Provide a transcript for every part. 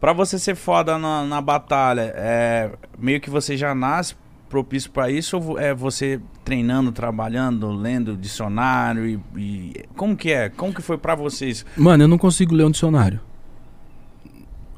Pra você ser foda na, na batalha, é, meio que você já nasce propício pra isso ou é você treinando, trabalhando, lendo dicionário e, e- como que é? Como que foi pra vocês? Mano, eu não consigo ler um dicionário.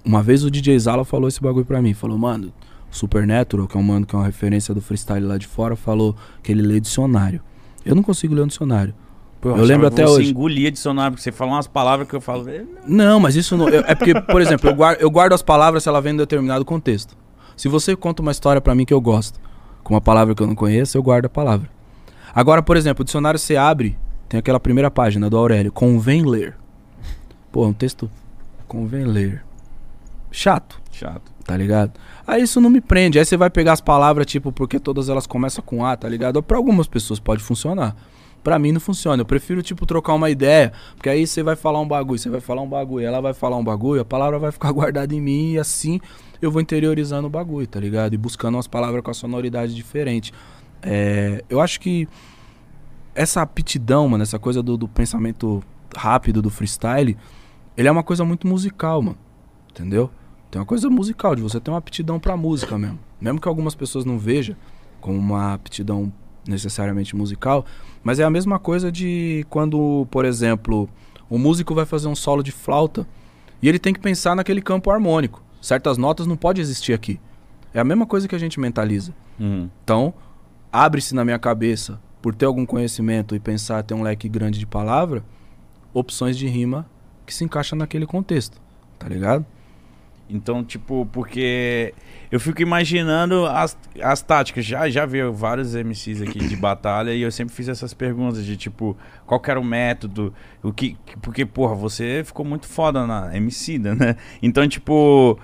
Uma vez o DJ Zala falou esse bagulho pra mim. Falou, mano, Supernatural, que é um mano que é uma referência do freestyle lá de fora, falou que ele lê dicionário. Eu não consigo ler um dicionário. Pô, Eu lembro até você hoje. engolia dicionário, porque você fala umas palavras que eu falo. "Eh, Não, mas isso não. eu- é porque, por exemplo, eu guardo, eu guardo as palavras se ela vem em determinado contexto. Se você conta uma história pra mim que eu gosto, com uma palavra que eu não conheço, eu guardo a palavra. Agora, por exemplo, o dicionário você abre, tem aquela primeira página do Aurélio, convém ler. Pô, é um texto. Convém ler. Chato, Chato. tá ligado? Aí isso não me prende. Aí você vai pegar as palavras, tipo, porque todas elas começam com A, tá ligado? Pra algumas pessoas pode funcionar. Pra mim não funciona. Eu prefiro, tipo, trocar uma ideia. Porque aí você vai falar um bagulho, você vai falar um bagulho, ela vai falar um bagulho, a palavra vai ficar guardada em mim e assim eu vou interiorizando o bagulho, tá ligado? E buscando umas palavras com a sonoridade diferente. É, eu acho que essa aptidão, mano, essa coisa do, do pensamento rápido, do freestyle, ele é uma coisa muito musical, mano. Entendeu? Tem uma coisa musical, de você ter uma aptidão pra música mesmo. Mesmo que algumas pessoas não vejam como uma aptidão necessariamente musical, mas é a mesma coisa de quando, por exemplo, o músico vai fazer um solo de flauta e ele tem que pensar naquele campo harmônico. Certas notas não pode existir aqui. É a mesma coisa que a gente mentaliza. Uhum. Então, abre-se na minha cabeça, por ter algum conhecimento e pensar ter um leque grande de palavra, opções de rima que se encaixam naquele contexto, tá ligado? Então, tipo, porque eu fico imaginando as, as táticas. Já, já vi vários MCs aqui de batalha e eu sempre fiz essas perguntas de tipo, qual que era o método? O que, que- porque, porra, você ficou muito foda na MC, né? Então, tipo,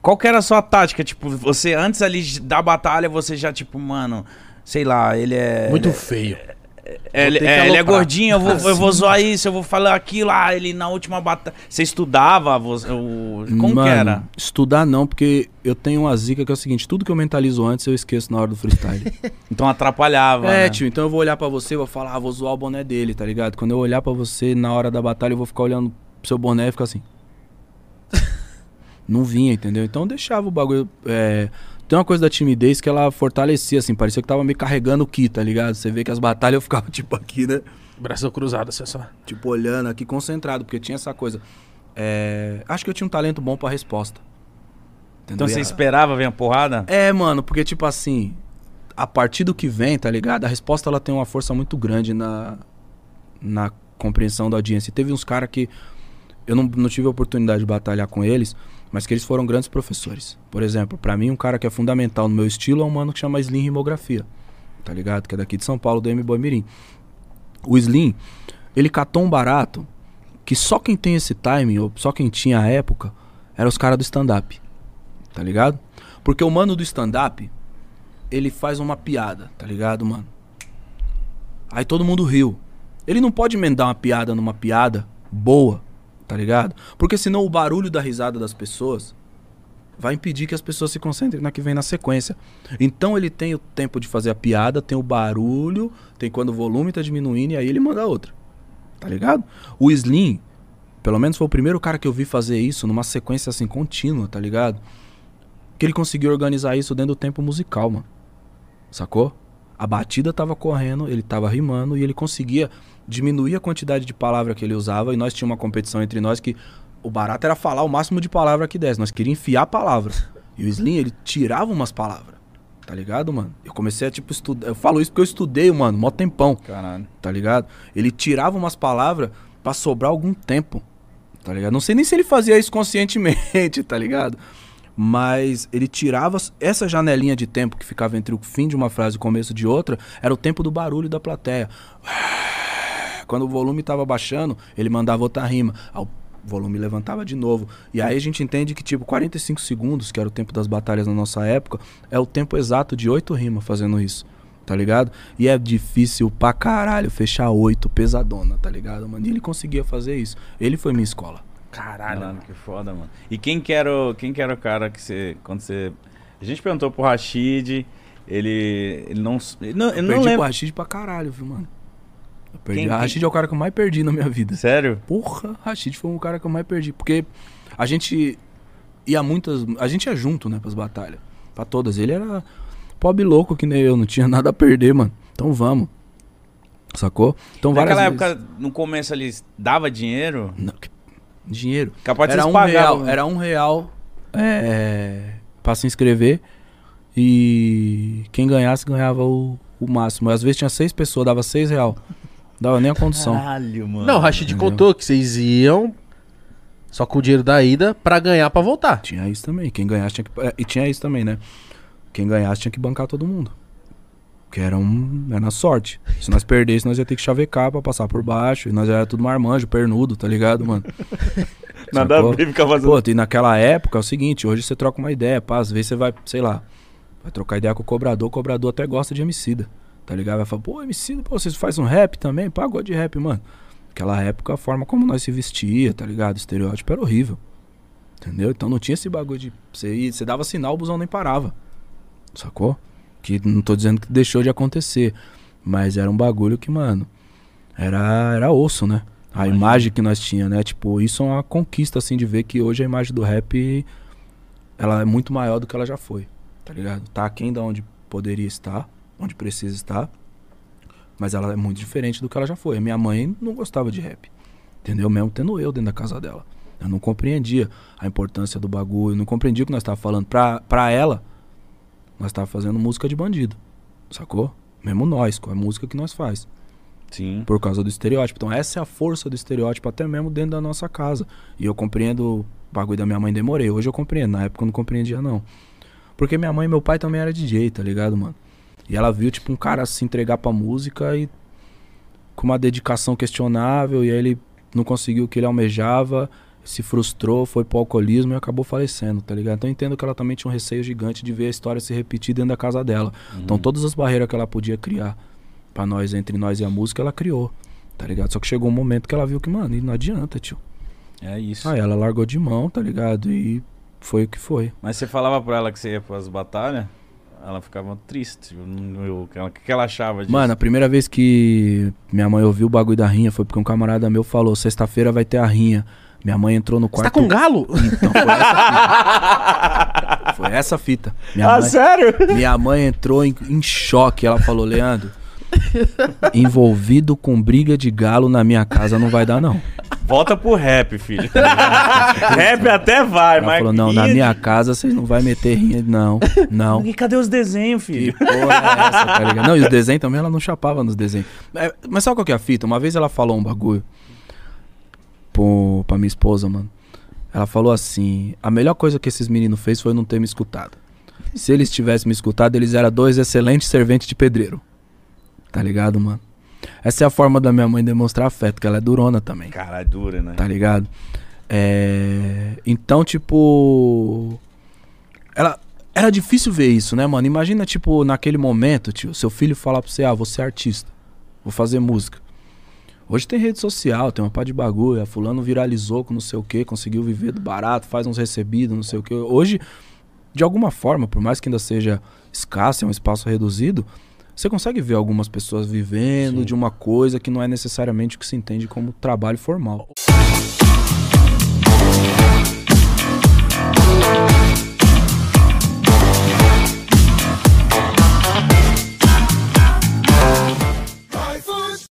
qual que era a sua tática? Tipo, você antes ali da batalha, você já, tipo, mano, sei lá, ele é. Muito ele feio. é, ele, é, ele é gordinho, eu vou, eu vou Assim. zoar isso, eu vou falar aquilo. Ah, ele na última batalha. Você estudava? Você, o... Como Mano, que era? Estudar não, porque eu tenho uma zica que é o seguinte, tudo que eu mentalizo antes eu esqueço na hora do freestyle. Então atrapalhava. é, né? tio, então eu vou olhar pra você e vou falar, ah, vou zoar o boné dele, tá ligado? Quando eu olhar pra você na hora da batalha, eu vou ficar olhando pro seu boné e ficar assim. Não vinha, entendeu? Então eu deixava o bagulho. É... Tem uma coisa da timidez que ela fortalecia, assim, parecia que tava me carregando o ki, tá ligado? Você vê que as batalhas eu ficava tipo aqui, né? Braço cruzado, assim, só. Tipo, olhando aqui, concentrado, porque tinha essa coisa. É, Acho que eu tinha um talento bom pra resposta. Então Entendeu? você E a- esperava ver a porrada? É, mano, porque, tipo assim, a partir do que vem, tá ligado? A resposta ela tem uma força muito grande na, na compreensão da audiência. E teve uns caras que eu não, não tive a oportunidade de batalhar com eles, mas que eles foram grandes professores. Por exemplo, pra mim, um cara que é fundamental no meu estilo é um mano que chama Slim Rimografia, tá ligado? Que é daqui de São Paulo, do M-Boy Mirim. O Slim, ele catou um barato que só quem tem esse timing, ou só quem tinha a época, eram os caras do stand-up. Tá ligado? Porque o mano do stand-up, ele faz uma piada, tá ligado, mano? Aí todo mundo riu. Ele não pode emendar uma piada numa piada boa, tá ligado? Porque senão o barulho da risada das pessoas vai impedir que as pessoas se concentrem na que vem na sequência. Então ele tem o tempo de fazer a piada, tem o barulho, tem quando o volume tá diminuindo e aí ele manda outra. Tá ligado? O Slim, pelo menos foi o primeiro cara que eu vi fazer isso numa sequência assim contínua, tá ligado? Que ele conseguiu organizar isso dentro do tempo musical, mano. Sacou? A batida tava correndo, ele tava rimando e ele conseguia diminuir a quantidade de palavra que ele usava e nós tínhamos uma competição entre nós que o barato era falar o máximo de palavra que desse. Nós queríamos enfiar palavras. E o Slim, ele tirava umas palavras. Tá ligado, mano? Eu comecei a, tipo, estudar. Eu falo isso porque eu estudei, mano, mó tempão Caralho. tá ligado? Ele tirava umas palavras pra sobrar algum tempo, tá ligado? Não sei nem se ele fazia isso conscientemente, tá ligado? Mas ele tirava essa janelinha de tempo que ficava entre o fim de uma frase e o começo de outra, era o tempo do barulho da plateia. Quando o volume tava baixando, ele mandava outra rima. O volume levantava de novo. E aí a gente entende que, tipo, 45 segundos, que era o tempo das batalhas na nossa época, é o tempo exato de oito rimas fazendo isso. Tá ligado? E é difícil pra caralho fechar oito pesadona, tá ligado, mano? E ele conseguia fazer isso. Ele foi minha escola. Caralho. Caralho, que foda, mano. E quem que era o, quem que era o cara que você. Quando você. A gente perguntou pro Rashid, ele. Ele não. Ele não, eu não perdi lembro. pro Rashid pra caralho, viu, mano? Eu perdi. Quem- Rashid é o cara que eu mais perdi na minha vida. Sério? Porra, Rashid foi o cara que eu mais perdi. Porque a gente. ia muitas. A gente ia junto, né, pras batalhas. Pra todas. Ele era pobre louco que nem eu, não tinha nada a perder, mano. Então vamos. Sacou? Então várias Naquela vezes- época, no começo ali, dava dinheiro? Não, que- dinheiro. Capaz de Era um pagavam. real, era um real é, pra se inscrever. E quem ganhasse ganhava o, o máximo. Às vezes tinha seis pessoas, dava seis real. Dava nem a condição. Caralho, mano. Não, o Rashid entendeu? contou que vocês iam só com o dinheiro da ida pra ganhar pra voltar. Tinha isso também. Quem ganhasse tinha que. é, E tinha isso também, né? Quem ganhasse tinha que bancar todo mundo. Que era um. Era na sorte. Se nós perdêssemos, nós ia ter que chavecar pra passar por baixo. E nós era tudo marmanjo, pernudo, tá ligado, mano? Nada a ver ficar fazendo. Pô, e naquela época é o seguinte, hoje você troca uma ideia, pá, às vezes você vai, sei lá, vai trocar ideia com o cobrador, o cobrador até gosta de homicida, tá ligado? Vai falar, pô, homicida, pô, vocês fazem um rap também? Pá, gosto de rap, mano. Naquela época, a forma como nós se vestia, tá ligado? O estereótipo era horrível, entendeu? Então não tinha esse bagulho de, você, ia, você dava sinal, o busão nem parava, sacou? Que não tô dizendo que deixou de acontecer, mas era um bagulho que, mano, era, era osso, né? A Imagino. imagem que nós tinha, né? Tipo, isso é uma conquista, assim, de ver que hoje a imagem do rap, ela é muito maior do que ela já foi, tá ligado? Tá aquém da onde poderia estar, onde precisa estar, mas ela é muito diferente do que ela já foi. A minha mãe não gostava de rap, entendeu? Mesmo tendo eu dentro da casa dela. Eu não compreendia a importância do bagulho, não compreendia o que nós tava falando. Pra, pra ela, nós tava fazendo música de bandido, sacou? Mesmo nós, com a música que nós faz Sim. por causa do estereótipo. Então essa é a força do estereótipo até mesmo dentro da nossa casa. E eu compreendo o bagulho da minha mãe, demorei. Hoje eu compreendo, na época eu não compreendia não. Porque minha mãe e meu pai também era DJ, tá ligado, mano? E ela viu tipo um cara se entregar pra música e com uma dedicação questionável e aí ele não conseguiu o que ele almejava, se frustrou, foi pro alcoolismo e acabou falecendo, tá ligado? Então eu entendo que ela também tinha um receio gigante de ver a história se repetir dentro da casa dela. Então todas as barreiras que ela podia criar pra nós, entre nós e a música, ela criou. Tá ligado? Só que chegou um momento que ela viu que, mano, não adianta, tio. É isso. Aí ela largou de mão, tá ligado? E foi o que foi. Mas você falava pra ela que você ia pras batalhas, ela ficava triste. eu- O que, que ela achava disso? Mano, a primeira vez que minha mãe ouviu o bagulho da rinha foi porque um camarada meu falou: sexta-feira vai ter a rinha. Minha mãe entrou no Você quarto. tá com galo? Então, foi essa fita. Foi essa fita. Minha ah, mãe, sério? minha mãe entrou em, em choque. Ela falou: Leandro, envolvido com briga de galo na minha casa não vai dar, não. Volta pro rap, filho. rap até vai, Ela mas. falou: não, na minha casa vocês não vai meter rinha. Não, não. E cadê os desenhos, Que filho? porra é essa, tá ligado? Não, e os desenhos também, ela não chapava nos desenhos. É, mas sabe qual que é a fita? Uma vez ela falou um bagulho pro, pra minha esposa, mano. Ela falou assim: a melhor coisa que esses meninos fez foi não ter me escutado. Se eles tivessem me escutado, eles eram dois excelentes serventes de pedreiro. Tá ligado, mano? Essa é a forma da minha mãe demonstrar afeto, que ela é durona também. Caralho, dura, né? Tá ligado? É, Então, tipo. Ela. Era difícil ver isso, né, mano? Imagina, tipo, naquele momento, tio, seu filho falar pra você, ah, você é artista, vou fazer música. Hoje tem rede social, tem uma pá de bagulho, a fulano viralizou com não sei o que, conseguiu viver do barato, faz uns recebidos, não sei o que. Hoje, de alguma forma, por mais que ainda seja escasso, é um espaço reduzido, você consegue ver algumas pessoas vivendo Sim. de uma coisa que não é necessariamente o que se entende como trabalho formal.